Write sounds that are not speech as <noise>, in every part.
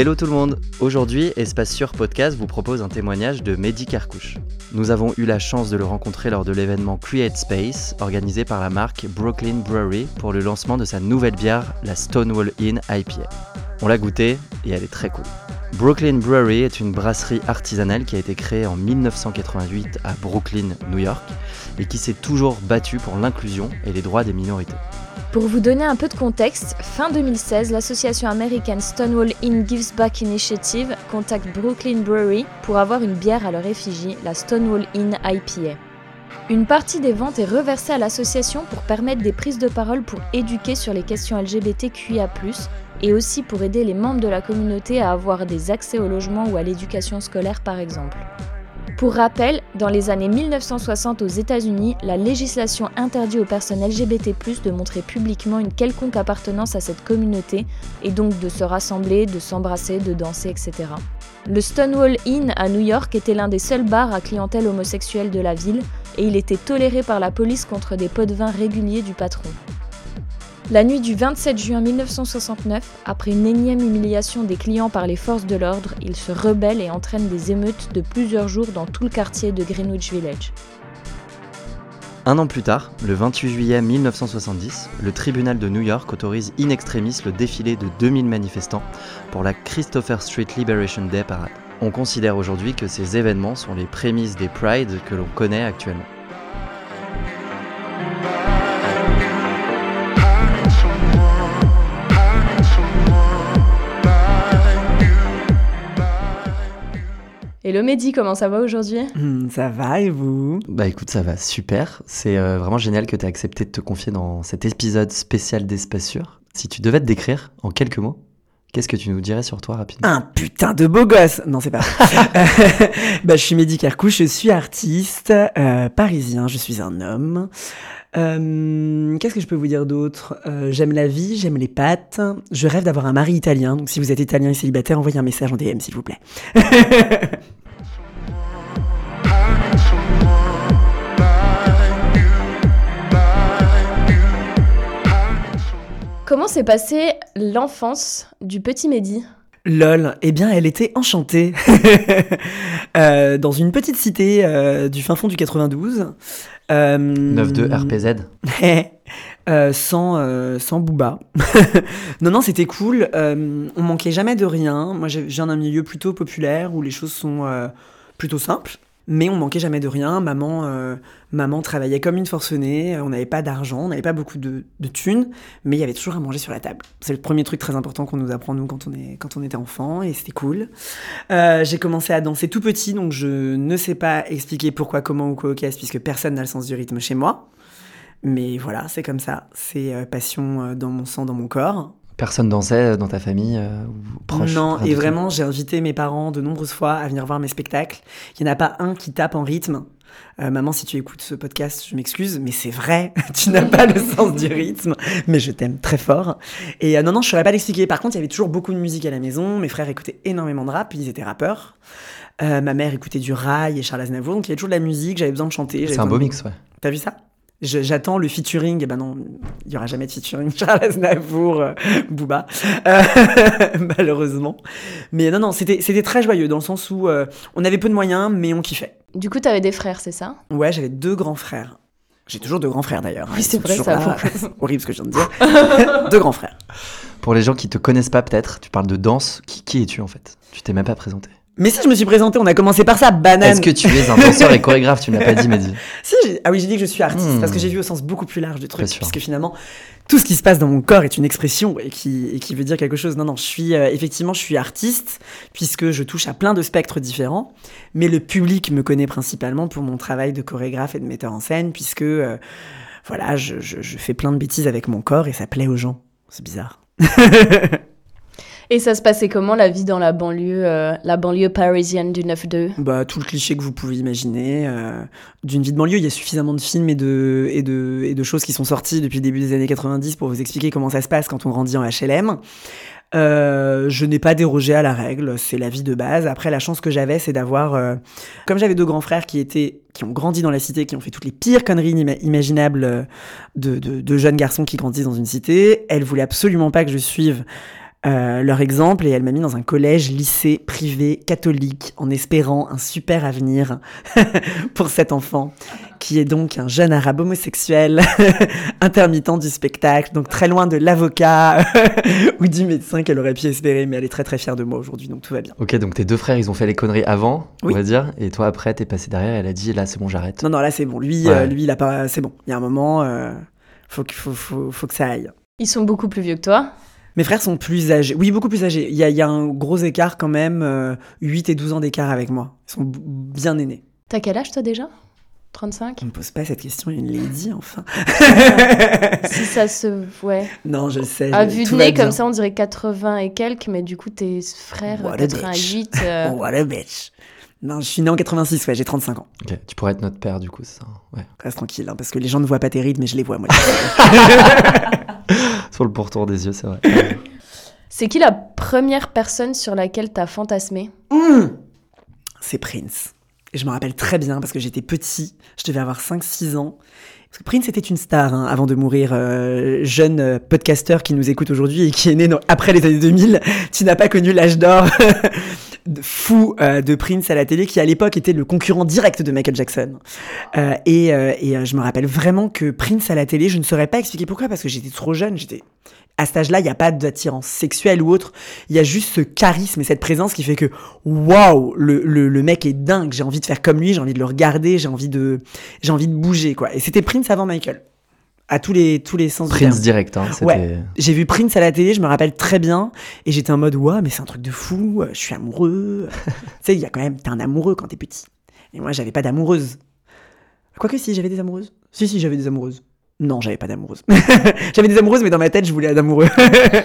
Hello tout le monde Aujourd'hui, Espace Sur Podcast vous propose un témoignage de Mehdi Carcouche. Nous avons eu la chance de le rencontrer lors de l'événement Create Space, organisé par la marque Brooklyn Brewery pour le lancement de sa nouvelle bière, la Stonewall Inn IPA. On l'a goûtée et elle est très cool. Brooklyn Brewery est une brasserie artisanale qui a été créée en 1988 à Brooklyn, New York, et qui s'est toujours battue pour l'inclusion et les droits des minorités. Pour vous donner un peu de contexte, fin 2016, l'association américaine Stonewall Inn Gives Back Initiative contacte Brooklyn Brewery pour avoir une bière à leur effigie, la Stonewall Inn IPA. Une partie des ventes est reversée à l'association pour permettre des prises de parole pour éduquer sur les questions LGBTQIA, et aussi pour aider les membres de la communauté à avoir des accès au logement ou à l'éducation scolaire par exemple. Pour rappel, dans les années 1960 aux États-Unis, la législation interdit aux personnes LGBT+ de montrer publiquement une quelconque appartenance à cette communauté et donc de se rassembler, de s'embrasser, de danser, etc. Le Stonewall Inn à New York était l'un des seuls bars à clientèle homosexuelle de la ville et il était toléré par la police contre des pots de vin réguliers du patron. La nuit du 27 juin 1969, après une énième humiliation des clients par les forces de l'ordre, il se rebelle et entraîne des émeutes de plusieurs jours dans tout le quartier de Greenwich Village. Un an plus tard, le 28 juillet 1970, le tribunal de New York autorise in extremis le défilé de 2000 manifestants pour la Christopher Street Liberation Day Parade. On considère aujourd'hui que ces événements sont les prémices des Pride que l'on connaît actuellement. Et le Mehdi, comment ça va aujourd'hui? Hmm, Ça va et vous? Bah écoute, ça va super. C'est euh, vraiment génial que tu aies accepté de te confier dans cet épisode spécial d'Espace Sûr. Si tu devais te décrire en quelques mots, qu'est-ce que tu nous dirais sur toi rapidement? Un putain de beau gosse Non, c'est pas <laughs> bah, Je suis Mehdi Kerkouche, je suis artiste euh, parisien, je suis un homme. Euh, Qu'est-ce que je peux vous dire d'autre? Euh, J'aime la vie, j'aime les pâtes. Je rêve d'avoir un mari italien. Donc si vous êtes italien et célibataire, envoyez un message en DM s'il vous plaît. <laughs> Comment s'est passée l'enfance du petit Mehdi? Lol, eh bien elle était enchantée <laughs> euh, dans une petite cité euh, du fin fond du 92. Euh, 9-2 RPZ <laughs> euh, sans, sans Booba. <laughs> non, non, c'était cool. on manquait jamais de rien. Moi, j'ai viens d'un milieu plutôt populaire où les choses sont plutôt simples. Mais on manquait jamais de rien. Maman, euh, maman travaillait comme une forcenée. On n'avait pas d'argent, on n'avait pas beaucoup de, thunes, mais il y avait toujours à manger sur la table. C'est le premier truc très important qu'on nous apprend nous quand on est quand on était enfant et c'était cool. Euh, j'ai commencé à danser tout petit, donc je ne sais pas expliquer pourquoi, comment ou quoi au caisse, puisque personne n'a le sens du rythme chez moi. Mais voilà, c'est comme ça. C'est euh, passion dans mon sang, dans mon corps. Personne dansait dans ta famille euh, proche Non, et vraiment, j'ai invité mes parents de nombreuses fois à venir voir mes spectacles. Il n'y en a pas un qui tape en rythme. Euh, maman, si tu écoutes ce podcast, je m'excuse, mais c'est vrai, <laughs> tu n'as pas le sens du rythme, mais je t'aime très fort. Et euh, non, non, je ne saurais pas l'expliquer. Par contre, il y avait toujours beaucoup de musique à la maison. Mes frères écoutaient énormément de rap, ils étaient rappeurs. ma mère écoutait du rail et Charles Aznavour, donc il y avait toujours de la musique, j'avais besoin de chanter. C'est un beau mix, ouais. T'as vu ça? J'attends le featuring, et ben non, il y aura jamais de featuring <laughs> Charles Aznavour, euh, Booba, euh, <laughs> malheureusement. Mais non, non, c'était c'était très joyeux dans le sens où euh, on avait peu de moyens, mais on kiffait. Du coup, t'avais des frères, c'est ça? Ouais, j'avais deux grands frères. J'ai toujours deux grands frères d'ailleurs. Oui, c'est vrai, ça. <laughs> horrible ce que je viens de dire. deux grands frères. Pour les gens qui te connaissent pas, peut-être, tu parles de danse. Qui, qui es-tu en fait? Tu t'es même pas présenté. Mais si, je me suis présenté, on a commencé par ça, banane. Est-ce que tu es un danseur et chorégraphe Tu ne l'as pas dit, <laughs> Mehdi. Si, ah oui, j'ai dit que je suis artiste, parce que hmm. j'ai vu au sens beaucoup plus large du truc, puisque finalement, tout ce qui se passe dans mon corps est une expression et qui, et qui veut dire quelque chose. Non, non, je suis, euh, effectivement, je suis artiste, puisque je touche à plein de spectres différents, mais le public me connaît principalement pour mon travail de chorégraphe et de metteur en scène, puisque, euh, voilà, je, je, je fais plein de bêtises avec mon corps et ça plaît aux gens. C'est bizarre. <laughs> Et ça se passait comment la vie dans la banlieue, euh, la banlieue parisienne du 9-2 Bah tout le cliché que vous pouvez imaginer euh, d'une vie de banlieue. Il y a suffisamment de films et de, et, de, et de choses qui sont sorties depuis le début des années 90 pour vous expliquer comment ça se passe quand on grandit en HLM. Euh, je n'ai pas dérogé à la règle, c'est la vie de base. Après, la chance que j'avais, c'est d'avoir, euh, comme j'avais deux grands frères qui étaient, qui ont grandi dans la cité, qui ont fait toutes les pires conneries imaginables de, de, de, jeunes garçons qui grandissent dans une cité. Elles voulaient absolument pas que je suive euh, leur exemple et elle m'a mis dans un collège, lycée privé catholique en espérant un super avenir <laughs> pour cet enfant qui est donc un jeune arabe homosexuel <laughs> intermittent du spectacle, donc très loin de l'avocat <laughs> ou du médecin qu'elle aurait pu espérer, mais elle est très très fière de moi aujourd'hui, donc tout va bien. Ok, donc tes deux frères, ils ont fait les conneries avant, Oui. on va dire, et toi après, t'es passé derrière, elle a dit là, c'est bon, j'arrête. Non, non, là c'est bon. Lui, Ouais. euh, lui, il a pas. C'est bon. Il y a un moment, euh, faut, faut, faut, faut que ça aille. Ils sont beaucoup plus vieux que toi. Mes frères sont plus âgés. Oui, beaucoup plus âgés. Il y a, il y a un gros écart quand même. euh, 8 et 12 ans d'écart avec moi. Ils sont bien aînés. T'as quel âge toi déjà? 35 On me pose pas cette question, une lady, enfin. <laughs> Si ça se. Ouais. non, je sais. À vue de nez, comme ça, on dirait 80 et quelques, mais du coup, tes frères, What a bitch. 88. euh, what a bitch. Non, je suis né en 86, ouais, j'ai 35 ans. Ok, tu pourrais être notre père, du coup, c'est ça. Ouais. Reste tranquille, hein, parce que les gens ne voient pas tes rides, mais je les vois, moi. <laughs> <laughs> Sur le pourtour des yeux, c'est vrai. C'est qui la première personne sur laquelle t'as fantasmé? Mmh. C'est Prince. Et je me rappelle très bien parce que j'étais petit, je devais avoir 5-6 ans. Parce que Prince était une star hein, avant de mourir, euh, jeune euh, podcasteur qui nous écoute aujourd'hui et qui est né dans- après les années 2000. Tu n'as pas connu l'âge d'or <laughs> fou euh, de Prince à la télé, qui à l'époque était le concurrent direct de Michael Jackson. Euh, et euh, et je me rappelle vraiment que Prince à la télé, je ne saurais pas expliquer pourquoi, parce que j'étais trop jeune, j'étais à cet âge-là, il n'y a pas d'attirance sexuelle ou autre. Il y a juste ce charisme et cette présence qui fait que, waouh, le, le, le mec est dingue. J'ai envie de faire comme lui, j'ai envie de le regarder, j'ai envie de, j'ai envie de bouger, quoi. Et c'était Prince avant Michael. À tous les, tous les sens du Prince direct, hein. Ouais. J'ai vu Prince à la télé, je me rappelle très bien, et j'étais en mode, waouh, mais c'est un truc de fou, euh, je suis amoureux. <laughs> tu sais, il y a quand même, t'es un amoureux quand t'es petit. Et moi, j'avais pas d'amoureuse. Quoique si, j'avais des amoureuses. Si, si, j'avais des amoureuses. Non, j'avais pas d'amoureuse. <laughs> j'avais des amoureuses, mais dans ma tête, je voulais un amoureux.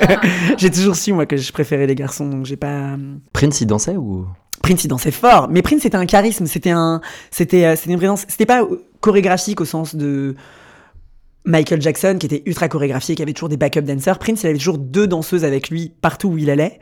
<laughs> j'ai toujours su, moi, que je préférais les garçons, donc j'ai pas... Prince, il dansait ou... Prince, il dansait fort, mais Prince, c'était un charisme, c'était un, c'était, euh, c'était une présence, c'était pas euh, chorégraphique au sens de Michael Jackson, qui était ultra chorégraphié, qui avait toujours des backup dancers. Prince, il avait toujours deux danseuses avec lui partout où il allait.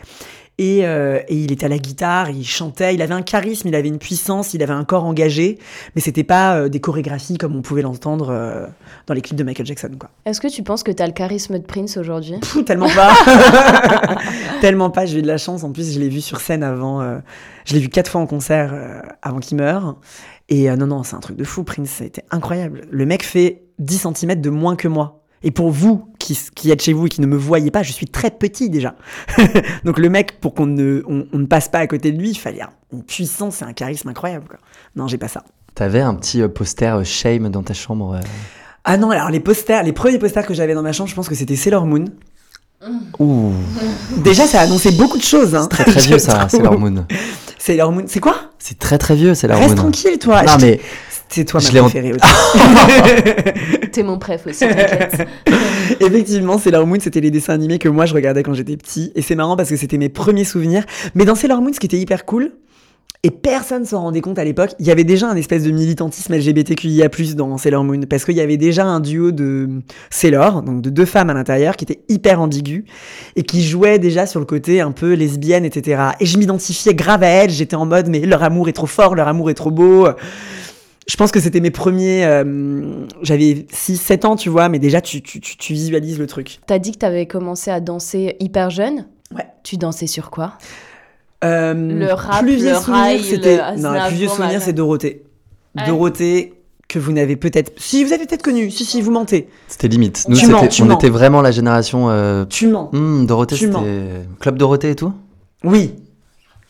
Et, euh, et il était à la guitare, il chantait, il avait un charisme, il avait une puissance, il avait un corps engagé, mais c'était pas euh, des chorégraphies comme on pouvait l'entendre euh, dans les clips de Michael Jackson, quoi. Est-ce que tu penses que t'as le charisme de Prince aujourd'hui? Tellement pas. <laughs> tellement pas. J'ai eu de la chance. En plus, je l'ai vu sur scène avant. je l'ai vu quatre fois en concert avant qu'il meure. Et non, non, c'est un truc de fou. Prince, été incroyable. Le mec fait 10 cm de moins que moi. Et pour vous qui, qui êtes chez vous et qui ne me voyez pas, je suis très petit déjà. <laughs> Donc le mec, pour qu'on ne, on, on ne passe pas à côté de lui, il fallait une puissance et un charisme incroyable. Quoi. Non, j'ai pas ça. T'avais un petit euh, poster euh, Shame dans ta chambre. euh. Ah non, alors les posters, les premiers posters que j'avais dans ma chambre, je pense que c'était Sailor Moon. Ouh, Déjà, ça annonçait beaucoup de choses. Hein. très très <laughs> vieux ça. Sailor Moon. Sailor Moon. C'est quoi? C'est très très vieux, Sailor Reste Moon. tranquille, toi. Non mais C'est toi ma je l'ai en- préférée aussi. <laughs> T'es mon préf aussi, t'inquiète. <laughs> Effectivement, Sailor Moon, c'était les dessins animés que moi je regardais quand j'étais petit. Et c'est marrant parce que c'était mes premiers souvenirs. Mais dans Sailor Moon, ce qui était hyper cool, et personne s'en rendait compte à l'époque, il y avait déjà un espèce de militantisme LGBTQIA+, dans Sailor Moon. Parce qu'il y avait déjà un duo de Sailor, donc de deux femmes à l'intérieur, qui était hyper ambigu. Et qui jouait déjà sur le côté un peu lesbienne, etc. Et je m'identifiais grave à elles. J'étais en mode, mais leur amour est trop fort, leur amour est trop beau. Je pense que c'était mes premiers. euh, J'avais 6-7 ans, tu vois, mais déjà, tu, tu, tu, tu visualises le truc. T'as dit que t'avais commencé à danser hyper jeune? Ouais. Tu dansais sur quoi? Euh, Le rap, plus vieux le souvenir, c'était. Non, le plus vieux souvenir, c'est Dorothée. Ouais. Dorothée, que vous n'avez peut-être. Si, vous avez peut-être connu. Si, si, vous mentez. c'était limite. Nous Tu mens, tu on mens. était vraiment la génération euh, Tu mens. hmm, Dorothée, Tu c'était mens. Club Dorothée et tout? Oui.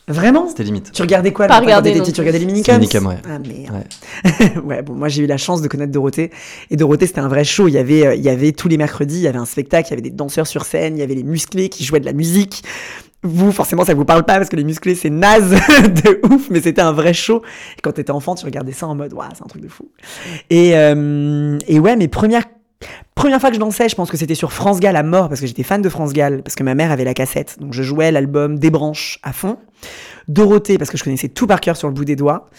Vraiment C'était limite. Tu regardais quoi Pas petit Tu regardais les minicums Minicum, ouais. Ah merde. <laughs> Ouais. bon, moi j'ai eu la chance de connaître Dorothée. Et Dorothée, c'était un vrai show. Il y avait, euh, il y avait tous les mercredis, il y avait un spectacle, il y avait des danseurs sur scène, il y avait les musclés qui jouaient de la musique. Vous, forcément, ça vous parle pas parce que les musclés, c'est naze <laughs> de ouf, mais c'était un vrai show. Et quand t'étais enfant, tu regardais ça en mode, waouh, c'est un truc de fou. Et, euh, et ouais, mes premières, première fois que je dansais, je pense que c'était sur France Gall à mort parce que j'étais fan de France Gall, parce que ma mère avait la cassette. Donc je jouais l'album Des branches à fond. Dorothée, parce que je connaissais tout par cœur sur le bout des doigts.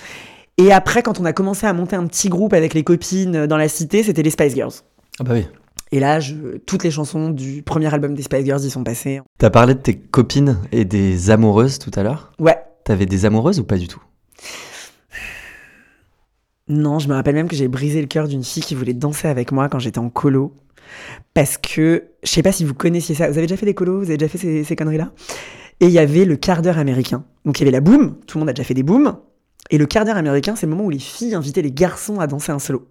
Et après, quand on a commencé à monter un petit groupe avec les copines dans la cité, c'était les Spice Girls. Ah bah oui. Et là, je- toutes les chansons du premier album des Spice Girls y sont passées. T'as parlé de tes copines et des amoureuses tout à l'heure? Ouais. T'avais des amoureuses ou pas du tout? Non, je me rappelle même que j'ai brisé le cœur d'une fille qui voulait danser avec moi quand j'étais en colo. Parce que, je sais pas si vous connaissiez ça. Vous avez déjà fait des colos? Vous avez déjà fait ces, conneries-là? Et il y avait le quart d'heure américain. Donc il y avait la boom. Tout le monde a déjà fait des booms. Et le quart d'heure américain, c'est le moment où les filles invitaient les garçons à danser un slow.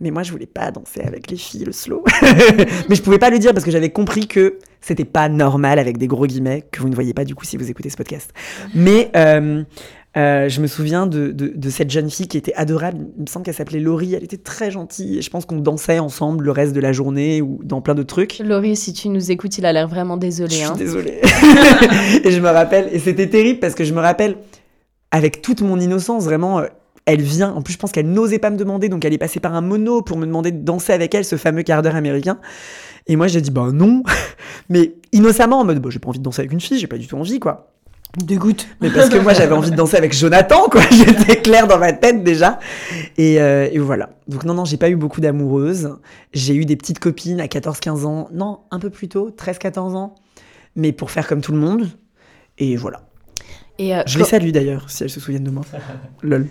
Mais moi, je voulais pas danser avec les filles le slow. <laughs> Mais je pouvais pas le dire parce que j'avais compris que c'était pas normal avec des gros guillemets que vous ne voyez pas du coup si vous écoutez ce podcast. Mais euh, euh, je me souviens de, de, de, cette jeune fille qui était adorable. Il me semble qu'elle s'appelait Laurie. Elle était très gentille. Et je pense qu'on dansait ensemble le reste de la journée ou dans plein de trucs. Laurie, si tu nous écoutes, il a l'air vraiment désolé. Je hein. suis désolée. <laughs> <laughs> et je me rappelle, et c'était terrible parce que je me rappelle, avec toute mon innocence, vraiment, euh, elle vient. En plus, je pense qu'elle n'osait pas me demander, donc elle est passée par un mono pour me demander de danser avec elle, ce fameux quart d'heure américain. Et moi, j'ai dit, bah non. <laughs> Mais innocemment, en mode, bah, j'ai pas envie de danser avec une fille, j'ai pas du tout envie, quoi. Dégoûte. Mais parce que moi, <laughs> j'avais envie de danser avec Jonathan, quoi. <laughs> J'étais claire dans ma tête déjà. Et, euh, et voilà. Donc, non, non, j'ai pas eu beaucoup d'amoureuses. J'ai eu des petites copines à 14-15 ans. Non, un peu plus tôt, 13-14 ans. Mais pour faire comme tout le monde. Et voilà. Et euh, Je les salue d'ailleurs, si elles se souviennent de moi. <laughs> Lol.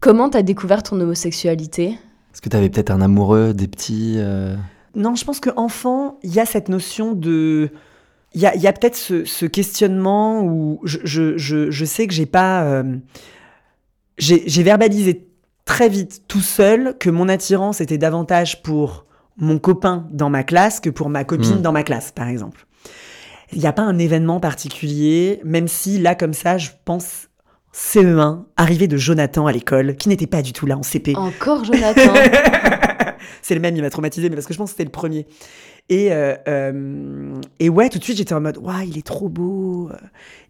Comment t'as découvert ton homosexualité? Est-ce que t'avais peut-être un amoureux, des petits euh, Non, je pense qu'enfant, il y a cette notion de. Il y a, il y a peut-être ce, ce questionnement où je, je, je, je sais que j'ai pas. euh, j'ai j'ai verbalisé très vite, tout seul, que mon attirance était davantage pour mon copain dans ma classe que pour ma copine Mm. dans ma classe, par exemple. Il n'y a pas un événement particulier, même si là, comme ça, je pense CE1, arrivée de Jonathan à l'école, qui n'était pas du tout là en CP. Encore Jonathan <laughs> c'est le même, il m'a traumatisé, mais parce que je pense que c'était le premier. Et, euh, euh, et ouais, tout de suite, j'étais en mode, ouais, il est trop beau,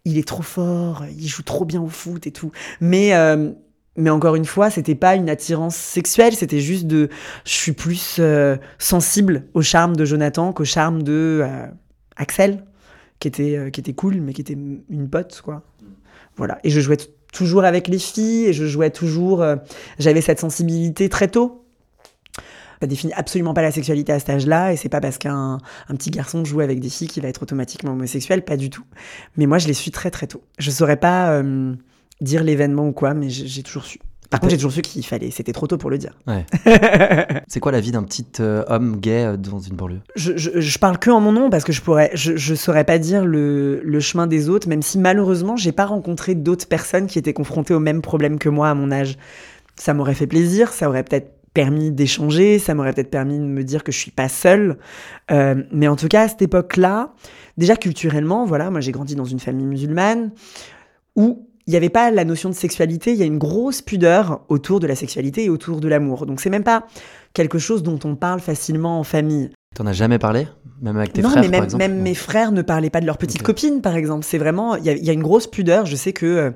il est trop fort, il joue trop bien au foot et tout. Mais, euh, mais encore une fois, c'était pas une attirance sexuelle, c'était juste de. Je suis plus euh, sensible au charme de Jonathan qu'au charme de euh, Axel, qui était, qui était cool, mais qui était une pote, quoi. Voilà. Et je jouais toujours avec les filles, et je jouais toujours. J'avais cette sensibilité très tôt. Ça définit absolument pas la sexualité à cet âge-là, et c'est pas parce qu'un un petit garçon joue avec des filles qu'il va être automatiquement homosexuel, pas du tout. Mais moi, je l'ai su très très tôt. Je saurais pas euh, dire l'événement ou quoi, mais j'ai toujours su. Par contre, j'ai toujours su qu'il fallait, c'était trop tôt pour le dire. Ouais. <laughs> C'est quoi la vie d'un petit euh, homme gay euh, dans une banlieue? Je, je, je parle que en mon nom parce que je pourrais, je, je saurais pas dire le, le chemin des autres, même si malheureusement j'ai pas rencontré d'autres personnes qui étaient confrontées au même problème que moi à mon âge. Ça m'aurait fait plaisir, ça aurait peut-être permis d'échanger, ça m'aurait peut-être permis de me dire que je suis pas seule. Euh, mais en tout cas à cette époque-là, déjà culturellement, voilà, moi j'ai grandi dans une famille musulmane où il n'y avait pas la notion de sexualité, il y a une grosse pudeur autour de la sexualité et autour de l'amour. Donc c'est même pas quelque chose dont on parle facilement en famille. T'en as jamais parlé Même avec tes non, frères mais par même, exemple même mes frères ne parlaient pas de leurs petites copines, par exemple. C'est vraiment, il y, a- il y a une grosse pudeur. Je sais que euh,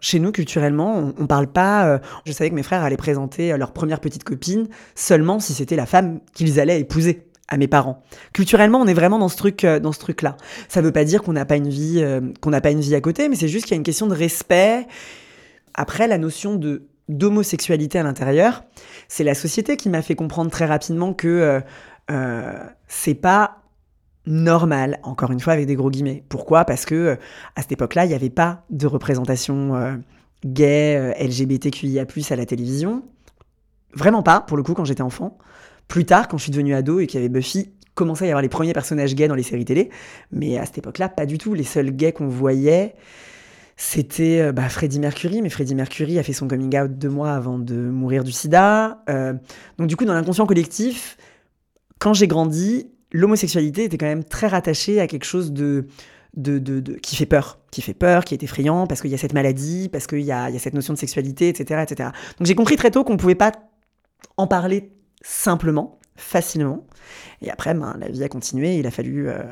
chez nous, culturellement, on, on parle pas. euh, je savais que mes frères allaient présenter euh, leur première petite copine seulement si c'était la femme qu'ils allaient épouser à mes parents. Culturellement, on est vraiment dans ce truc, euh, dans ce truc-là. Ça veut pas dire qu'on n'a pas une vie, qu'on n'a pas une vie à côté, mais c'est juste qu'il y a une question de respect. Après, la notion de d'homosexualité à l'intérieur, c'est la société qui m'a fait comprendre très rapidement que euh, c'est pas normal, encore une fois avec des gros guillemets. Pourquoi? Parce que euh, à cette époque-là, il n'y avait pas de représentation euh, gay, euh, LGBTQIA+ à la télévision. Vraiment pas, pour le coup, quand j'étais enfant. Plus tard, quand je suis devenue ado et qu'il y avait Buffy, commençait à y avoir les premiers personnages gays dans les séries télé. Mais à cette époque-là, pas du tout. Les seuls gays qu'on voyait, c'était bah, Freddie Mercury. Mais Freddie Mercury a fait son coming out deux mois avant de mourir du sida. Donc du coup, dans l'inconscient collectif, quand j'ai grandi, l'homosexualité était quand même très rattachée à quelque chose de, de, de- qui fait peur, qui fait peur, qui est effrayant, parce qu'il y a cette maladie, parce qu'il y a, il y a cette notion de sexualité, etc. etc. Donc j'ai compris très tôt qu'on ne pouvait pas en parler simplement, facilement. Et après, ben, la vie a continué, il a fallu euh,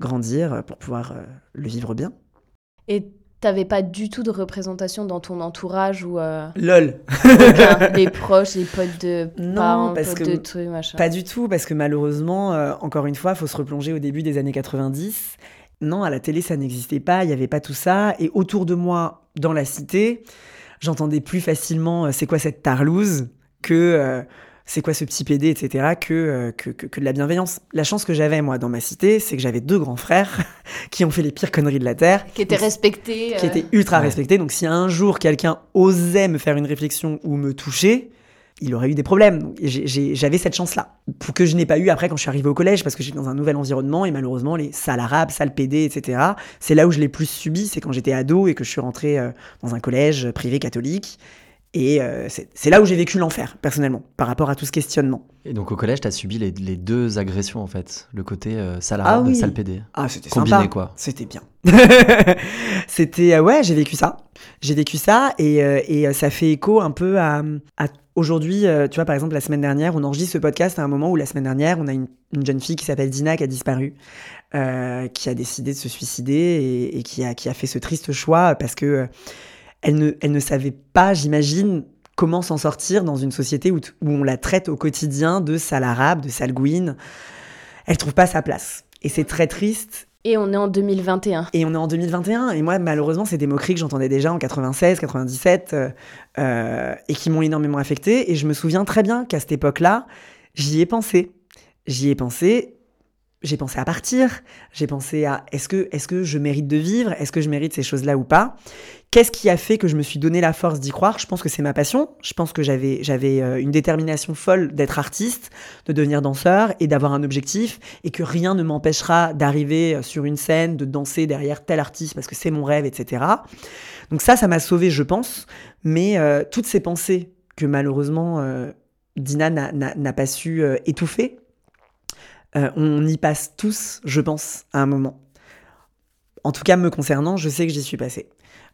grandir pour pouvoir euh, le vivre bien. Et t'avais pas du tout de représentation dans ton entourage ou euh, Lol aucun, <laughs> les proches, les potes de Non, parents, parce potes que de trucs, machin. Pas du tout, parce que malheureusement, euh, encore une fois, il faut se replonger au début des années 90. Non, à la télé, ça n'existait pas, il n'y avait pas tout ça. Et autour de moi, dans la cité, j'entendais plus facilement euh, c'est quoi cette tarlouse que c'est quoi ce petit PD, etc., que, que, que, de la bienveillance. La chance que j'avais, moi, dans ma cité, c'est que j'avais deux grands frères <laughs> qui ont fait les pires conneries de la Terre. Qui étaient respectés. Qui étaient ultra respectés. Donc, si un jour quelqu'un osait me faire une réflexion ou me toucher, il aurait eu des problèmes. J'avais cette chance-là. Pour que je n'ai pas eu après quand je suis arrivé au collège, parce que j'étais dans un nouvel environnement et malheureusement, les salles arabes, salles PD, etc., c'est là où je l'ai plus subi. C'est quand j'étais ado et que je suis rentré euh, dans un collège privé catholique. Et euh, c'est là où j'ai vécu l'enfer, personnellement, par rapport à tout ce questionnement. Et donc au collège, tu as subi les, deux agressions, en fait. Le côté euh, ah salle PD. Ah, c'était Combiné, quoi. C'était bien. <laughs> c'était, ouais, j'ai vécu ça. J'ai vécu ça et, et ça fait écho un peu à, à Aujourd'hui, euh, tu vois, par exemple, la semaine dernière, on enregistre ce podcast à un moment où la semaine dernière, on a une, jeune fille qui s'appelle Dina qui a disparu, euh, qui a décidé de se suicider et, qui, a, qui a fait ce triste choix parce que euh, elle, ne, elle ne savait pas, j'imagine, comment s'en sortir dans une société où, où, on la traite au quotidien de sale arabe, de sale gouine. Elle trouve pas sa place. Et c'est très triste. Et on est en 2021. Et on est en 2021. Et moi, malheureusement, c'est des moqueries que j'entendais déjà en 96, 97, euh, euh, et qui m'ont énormément affecté. Et je me souviens très bien qu'à cette époque-là, j'y ai pensé. J'y ai pensé j'ai pensé à partir, j'ai pensé à est-ce que, est que je mérite de vivre, est-ce que je mérite ces choses-là ou pas? Qu'est-ce qui a fait que je me suis donné la force d'y croire? Je pense que c'est ma passion, je pense que j'avais, j'avais euh, une détermination folle d'être artiste, de devenir danseur et d'avoir un objectif, et que rien ne m'empêchera d'arriver euh, sur une scène, de danser derrière tel artiste parce que c'est mon rêve, etc. Donc ça, ça m'a sauvé, je pense, mais euh, toutes ces pensées que malheureusement Dina n'a pas su étouffer, on y passe tous, je pense, à un moment. En tout cas, me concernant, je sais que j'y suis passé.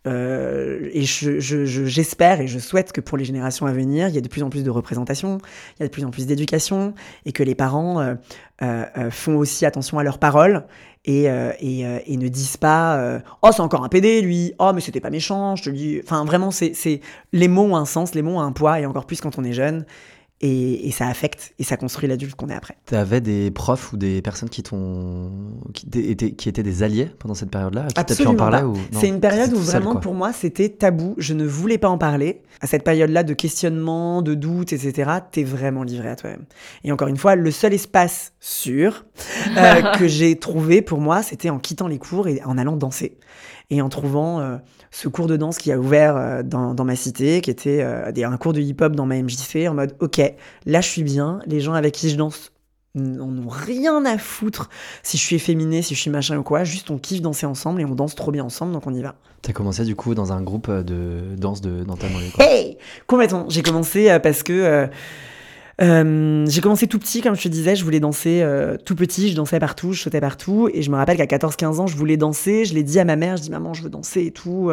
Euh, et j'espère et je souhaite que pour les générations à venir, il y ait de plus en plus de représentation, il y a de plus en plus d'éducation, et que les parents euh, font aussi attention à leurs paroles et, et, ne disent pas Oh, c'est encore un PD, lui Oh, mais c'était pas méchant, je te dis. Enfin, vraiment, c'est les mots ont un sens, les mots ont un poids, et encore plus quand on est jeune. Et, ça affecte et ça construit l'adulte qu'on est après. Tu avais des profs ou des personnes qui, t'ont, qui, étaient, qui étaient des alliés pendant cette période-là Absolument pu en parler C'est une période où vraiment pour moi c'était tabou. Je ne voulais pas en parler. À cette période-là de questionnement, de doute, etc., t'es vraiment livré à toi-même. Et encore une fois, le seul espace sûr euh, <laughs> que j'ai trouvé pour moi, c'était en quittant les cours et en allant danser et en trouvant euh, ce cours de danse qui a ouvert euh, dans, dans, ma cité, qui était euh, un cours de hip-hop dans ma MJC, en mode ok, là je suis bien, les gens avec qui je danse n'en ont rien à foutre si je suis efféminé, si je suis machin ou quoi, juste on kiffe danser ensemble et on danse trop bien ensemble, donc on y va. T'as commencé du coup dans un groupe de danse de, dans ta Hey! Complètement, j'ai commencé parce que euh, j'ai commencé tout petit, comme je te disais, je voulais danser euh, tout petit, je dansais partout, je sautais partout. Et je me rappelle qu'à 14-15 ans, je voulais danser, je l'ai dit à ma mère, je dis maman, je veux danser et tout.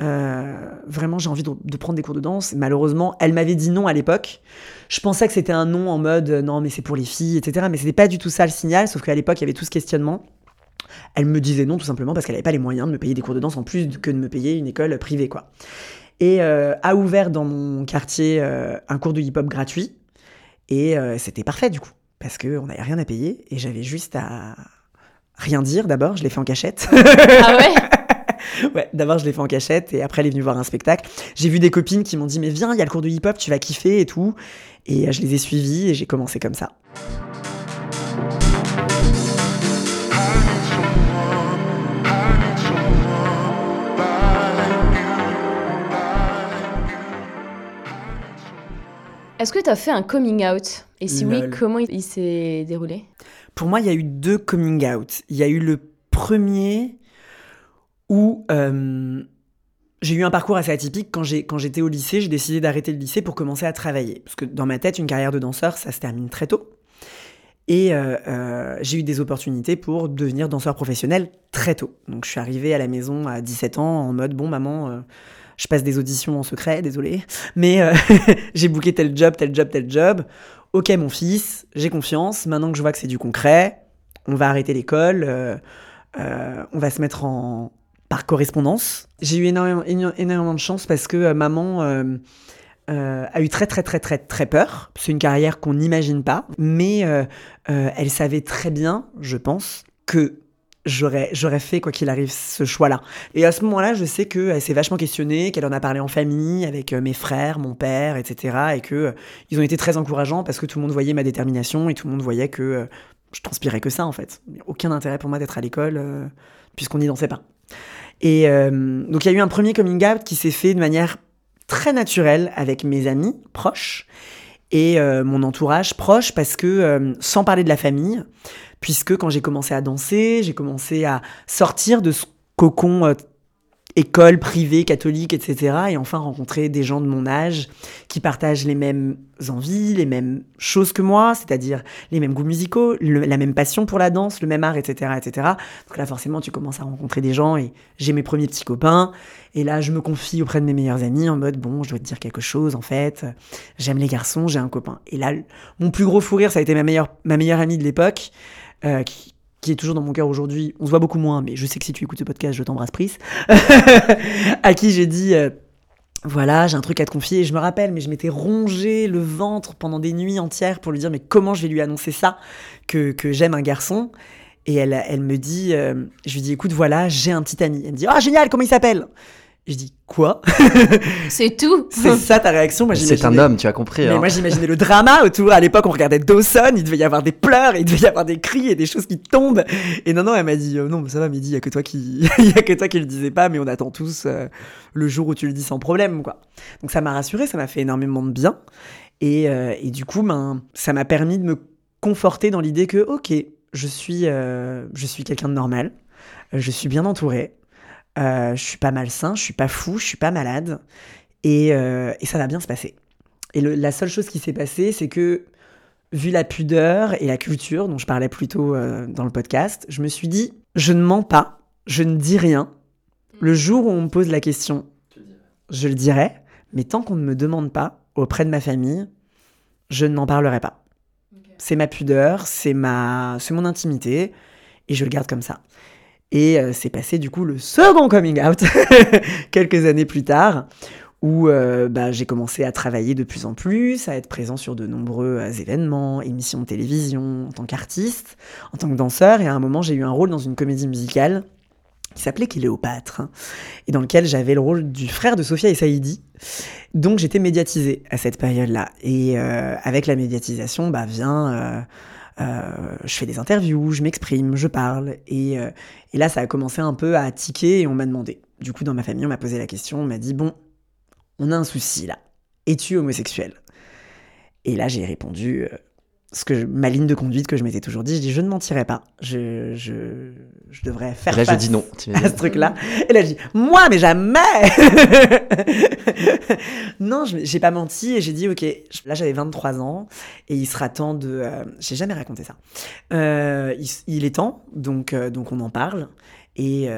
Euh, vraiment, j'ai envie de, prendre des cours de danse. Malheureusement, elle m'avait dit non à l'époque. Je pensais que c'était un non en mode non, mais c'est pour les filles, etc. Mais c'était pas du tout ça le signal, sauf qu'à l'époque, il y avait tout ce questionnement. Elle me disait non tout simplement parce qu'elle n'avait pas les moyens de me payer des cours de danse en plus que de me payer une école privée, quoi. Et a ouvert dans mon quartier un cours de hip-hop gratuit et euh, c'était parfait du coup, parce qu'on n'avait rien à payer et j'avais juste à rien dire d'abord, je l'ai fait en cachette. ah ouais <laughs> Ouais, d'abord je l'ai fait en cachette et après elle est venue voir un spectacle. J'ai vu des copines qui m'ont dit mais viens, il y a le cours de hip-hop, tu vas kiffer et tout. Et euh, je les ai suivies et j'ai commencé comme ça. Est-ce que tu as fait un coming out? Et si oui, comment il s'est déroulé? Pour moi, il y a eu deux coming out. Il y a eu le premier où euh, j'ai eu un parcours assez atypique. Quand j'étais au lycée, j'ai décidé d'arrêter le lycée pour commencer à travailler. Parce que dans ma tête, une carrière de danseur, ça se termine très tôt. Et euh, euh, j'ai eu des opportunités pour devenir danseur professionnel très tôt. Donc je suis arrivée à la maison à 17 ans en mode, bon maman je passe des auditions en secret, désolé, mais euh, <laughs> j'ai booké tel job, tel job, tel job. Ok, mon fils, j'ai confiance. Maintenant que je vois que c'est du concret, on va arrêter l'école, euh, euh, on va se mettre en par correspondance. J'ai eu énormément, énormément, de chance parce que maman a eu très très très très très peur. C'est une carrière qu'on n'imagine pas, mais elle savait très bien, je pense, que j'aurais fait quoi qu'il arrive ce choix-là. Et à ce moment-là, je sais qu'elle s'est vachement questionnée, qu'elle en a parlé en famille avec euh, mes frères, mon père, etc. Et que euh, ils ont été très encourageants parce que tout le monde voyait ma détermination et tout le monde voyait que euh, je transpirais que ça en fait. Aucun intérêt pour moi d'être à l'école puisqu'on n'y dansait pas. Et donc il y a eu un premier coming out qui s'est fait de manière très naturelle avec mes amis proches et mon entourage proche parce que sans parler de la famille, puisque quand j'ai commencé à danser, j'ai commencé à sortir de ce cocon euh, école privée, catholique, etc. Et enfin rencontrer des gens de mon âge qui partagent les mêmes envies, les mêmes choses que moi, c'est-à-dire les mêmes goûts musicaux, la même passion pour la danse, le même art, etc., etc. Donc là, forcément, tu commences à rencontrer des gens et j'ai mes premiers petits copains. Et là, je me confie auprès de mes meilleurs amis en mode, bon, je dois te dire quelque chose, en fait. J'aime les garçons, j'ai un copain. Et là, mon plus gros fou rire, ça a été ma meilleure, ma meilleure amie de l'époque euh, qui, est toujours dans mon cœur aujourd'hui. On se voit beaucoup moins, mais je sais que si tu écoutes ce podcast, je t'embrasse, Pris. <laughs> à qui j'ai dit euh, voilà, j'ai un truc à te confier. Et je me rappelle, mais je m'étais rongé le ventre pendant des nuits entières pour lui dire mais comment je vais lui annoncer ça que, que j'aime un garçon? Et elle, elle me dit, euh, je lui dis écoute, voilà, j'ai un petit ami. Elle me dit ah génial, comment il s'appelle? Je dis quoi? <laughs> C'est tout. C'est ça ta réaction? C'est un homme, tu as compris. Mais hein. moi j'imaginais le drama autour. À l'époque on regardait Dawson, il devait y avoir des pleurs, il devait y avoir des cris et des choses qui tombent. Et non non, elle m'a dit euh, non ça va, Mehdi, il y a que toi qui, il <laughs> y a que toi qui le disais pas, mais on attend tous euh, le jour où tu le dis sans problème quoi. Donc ça m'a rassuré, ça m'a fait énormément de bien. Et, euh, et du coup, ben, ça m'a permis de me conforter dans l'idée que ok, je suis, je suis quelqu'un de normal, je suis bien entouré. Euh, je suis pas malsain, je suis pas fou, je suis pas malade, et, euh, et ça va bien se passer. Et la seule chose qui s'est passée, c'est que, vu la pudeur et la culture dont je parlais plus tôt euh, dans le podcast, je me suis dit, je ne mens pas, je ne dis rien. Le jour où on me pose la question, je le dirai, mais tant qu'on ne me demande pas auprès de ma famille, je n'en parlerai pas. C'est ma pudeur, c'est ma, c'est mon intimité, et je le garde comme ça. Et euh, c'est passé du coup le second coming out, <laughs> quelques années plus tard, où euh, bah, j'ai commencé à travailler de plus en plus, à être présent sur de nombreux euh, événements, émissions de télévision, en tant qu'artiste, en tant que danseur, et à un moment j'ai eu un rôle dans une comédie musicale qui s'appelait Cléopâtre, hein, et dans lequel j'avais le rôle du frère de Sophia et Saïdi. Donc j'étais médiatisée à cette période-là. Et avec la médiatisation, bah, vient euh, je fais des interviews, je m'exprime, je parle. Et, euh, et, là, ça a commencé un peu à tiquer et on m'a demandé. Du coup, dans ma famille, on m'a posé la question, on m'a dit, bon, on a un souci là. Es-tu homosexuel? Et là, j'ai répondu, euh, ce que ma ligne de conduite que je m'étais toujours dit, je dis je ne mentirai pas, je, je, je devrais faire là, face je dis non. à ce truc-là. Et là je dis moi mais jamais. <laughs> non, j'ai pas menti et j'ai dit ok, là j'avais 23 ans et il sera temps de, euh, j'ai jamais raconté ça. Euh, il, est temps donc euh, donc on en parle et,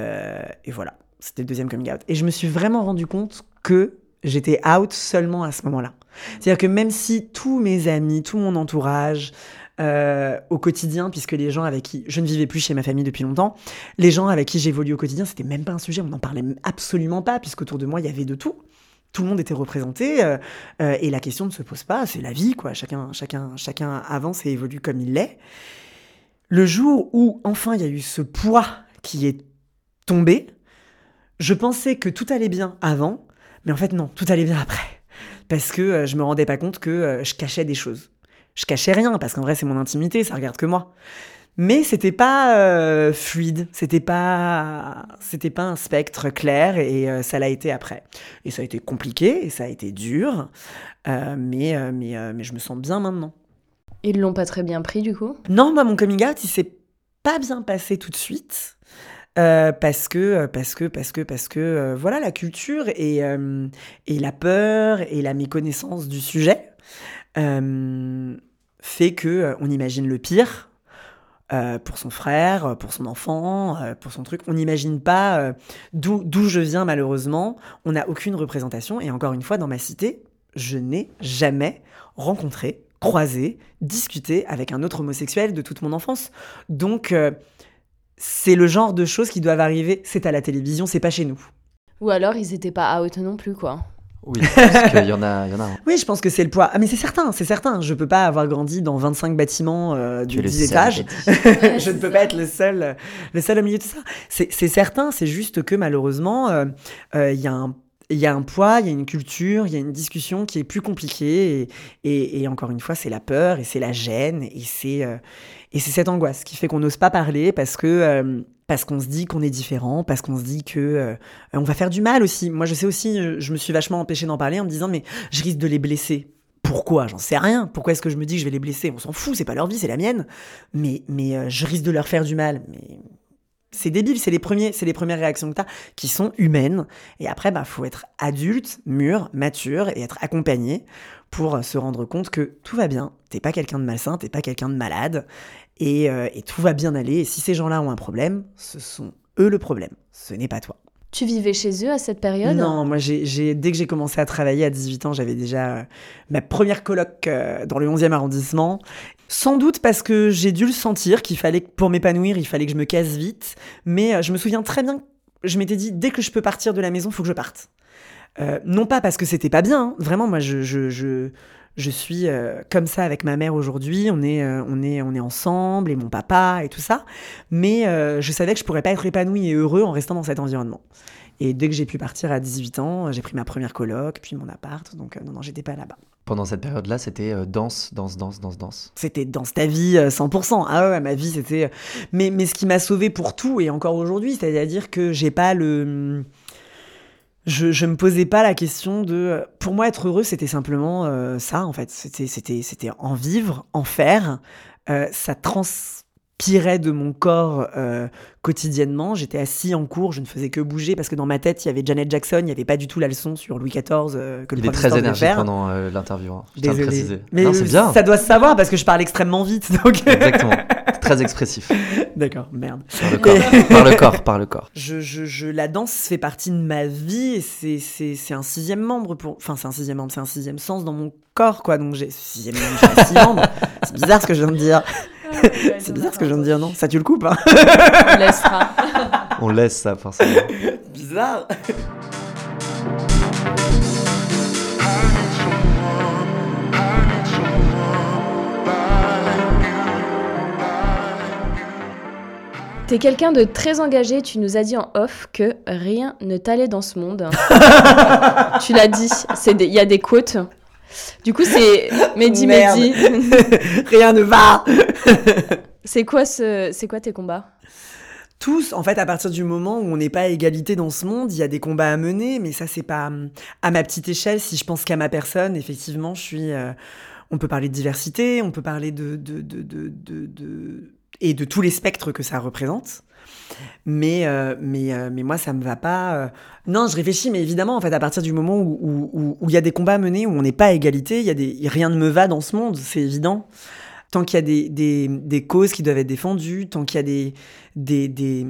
et voilà, c'était le deuxième coming out. Et je me suis vraiment rendu compte que j'étais out seulement à ce moment-là. C'est-à-dire que même si tous mes amis, tout mon entourage, euh, au quotidien, puisque les gens avec qui je ne vivais plus chez ma famille depuis longtemps, les gens avec qui j'évolue au quotidien, c'était même pas un sujet, on n'en parlait absolument pas, puisqu'autour de moi il y avait de tout. Tout le monde était représenté euh, euh, et la question ne se pose pas, c'est la vie quoi. Chacun, chacun, chacun avance et évolue comme il l'est. Le jour où enfin il y a eu ce poids qui est tombé, je pensais que tout allait bien avant, mais en fait non, tout allait bien après parce que euh, je me rendais pas compte que euh, je cachais des choses. Je cachais rien parce qu'en vrai c'est mon intimité, ça regarde que moi. Mais c'était pas euh, fluide, c'était pas c'était pas un spectre clair et ça l'a été après. Et ça a été compliqué et ça a été dur, mais mais mais je me sens bien maintenant. Ils l'ont pas très bien pris du coup? Non, moi mon coming out il s'est pas bien passé tout de suite. Euh, parce que euh, parce que parce que parce que euh, voilà la culture et, et la peur et la méconnaissance du sujet fait que on imagine le pire pour son frère, pour son enfant, pour son truc. On n'imagine pas d'où je viens malheureusement. On n'a aucune représentation. Et encore une fois, dans ma cité, je n'ai jamais rencontré, croisé, discuté avec un autre homosexuel de toute mon enfance. Donc c'est le genre de choses qui doivent arriver. C'est à la télévision, c'est pas chez nous. Ou alors ils étaient pas out non plus, quoi. Oui, parce qu'il y en a, il y en a. un. Oui, je pense que c'est le poids. Ah, mais c'est certain, c'est certain. Je peux pas avoir grandi dans 25 bâtiments euh, du es le 10 seul, étages. <laughs> je ne peux pas être le seul, le seul au milieu de ça. C'est c'est certain, c'est juste que malheureusement, euh, euh, il y a un il y a un poids, il y a une culture, il y a une discussion qui est plus compliquée. Et, et- encore une fois, c'est la peur et c'est la gêne et c'est euh, cette angoisse qui fait qu'on n'ose pas parler parce que euh, parce qu'on se dit qu'on est différent, parce qu'on se dit que euh, on va faire du mal aussi. Moi, je sais aussi, euh, je me suis vachement empêchée d'en parler en me disant mais je risque de les blesser. Pourquoi? J'en sais rien. Pourquoi est-ce que je me dis que je vais les blesser? On s'en fout, c'est pas leur vie, c'est la mienne. Mais mais euh, je risque de leur faire du mal. Mais c'est débile, c'est les premiers, c'est les premières réactions que t'as qui sont humaines. Et après, bah, faut être adulte, mûr, mature et être accompagné pour se rendre compte que tout va bien. T'es pas quelqu'un de malsain, t'es pas quelqu'un de malade, et, euh, et tout va bien aller. Et si ces gens-là ont un problème, ce sont eux le problème. Ce n'est pas toi. Tu vivais chez eux à cette période? Non, moi, j'ai- dès que j'ai commencé à travailler à 18 ans, j'avais déjà euh, ma première coloc euh, dans le 11e arrondissement. Sans doute parce que j'ai dû le sentir qu'il fallait, pour m'épanouir, il fallait que je me casse vite. Mais euh, je me souviens très bien, je m'étais dit, dès que je peux partir de la maison, faut que je parte. Euh, non pas parce que c'était pas bien, hein. vraiment, moi, je, je, je, je suis euh, comme ça avec ma mère aujourd'hui. On est, on est, on est ensemble et mon papa et tout ça. Mais je savais que je pourrais pas être épanoui et heureux en restant dans cet environnement. Et dès que j'ai pu partir à 18 ans, j'ai pris ma première coloc, puis mon appart. Donc euh, non, non, j'étais pas là-bas. Pendant cette période-là, c'était euh, danse, danse, danse, danse, danse. C'était dans ta vie euh, 100%. Ah ouais, ma vie, c'était. euh, Mais, mais ce qui m'a sauvé pour tout, et encore aujourd'hui, c'est-à-dire que j'ai pas le. Je, je me posais pas la question de. Pour moi, être heureux, c'était simplement euh, ça, en fait. C'était, c'était, c'était en vivre, en faire. Euh, ça transpirait de mon corps euh, quotidiennement. J'étais assis en cours, je ne faisais que bouger parce que dans ma tête, il y avait Janet Jackson, il n'y avait pas du tout la leçon sur Louis XIV euh, que le Il est très énergique pendant euh, l'interview. hein. Je tiens à le Désolée. préciser. Mais non, c'est bien. ça doit se savoir parce que je parle extrêmement vite. <laughs> Donc... Exactement. très expressif. <laughs> D'accord, merde. Par le corps. par le corps, par le corps. Je, je, je, la danse fait partie de ma vie et c'est, un sixième membre pour. Enfin, c'est un sixième membre, c'est un sixième sens dans mon corps, quoi. Donc j'ai sixième membre. C'est bizarre ce que je viens de dire. <laughs> C'est bizarre ce que je viens de dire, non? Ça, tu le coupes, hein On laissera. <laughs> On laisse ça, forcément. Bizarre. T'es quelqu'un de très engagé, tu nous as dit en off que rien ne t'allait dans ce monde. <laughs> tu l'as dit, c'est des- il y a des quotes. Du coup, c'est Mehdi. Mehdi. Rien ne va C'est quoi, ce... c'est quoi tes combats? Tous, en fait, à partir du moment où on n'est pas à égalité dans ce monde, il y a des combats à mener, mais ça, c'est pas hum, à ma petite échelle. Si je pense qu'à ma personne, effectivement, je suis. euh, on peut parler de diversité, on peut parler de, de, de, de, et de tous les spectres que ça représente. Mais, euh, mais, euh, mais moi, ça me va pas. Non, je réfléchis, mais évidemment, en fait, à partir du moment où où- où- où il y a des combats à mener, où on n'est pas à égalité, il y a des, rien ne me va dans ce monde, c'est évident. Tant qu'il y a des, des, des causes qui doivent être défendues, tant qu'il y a des, des, des,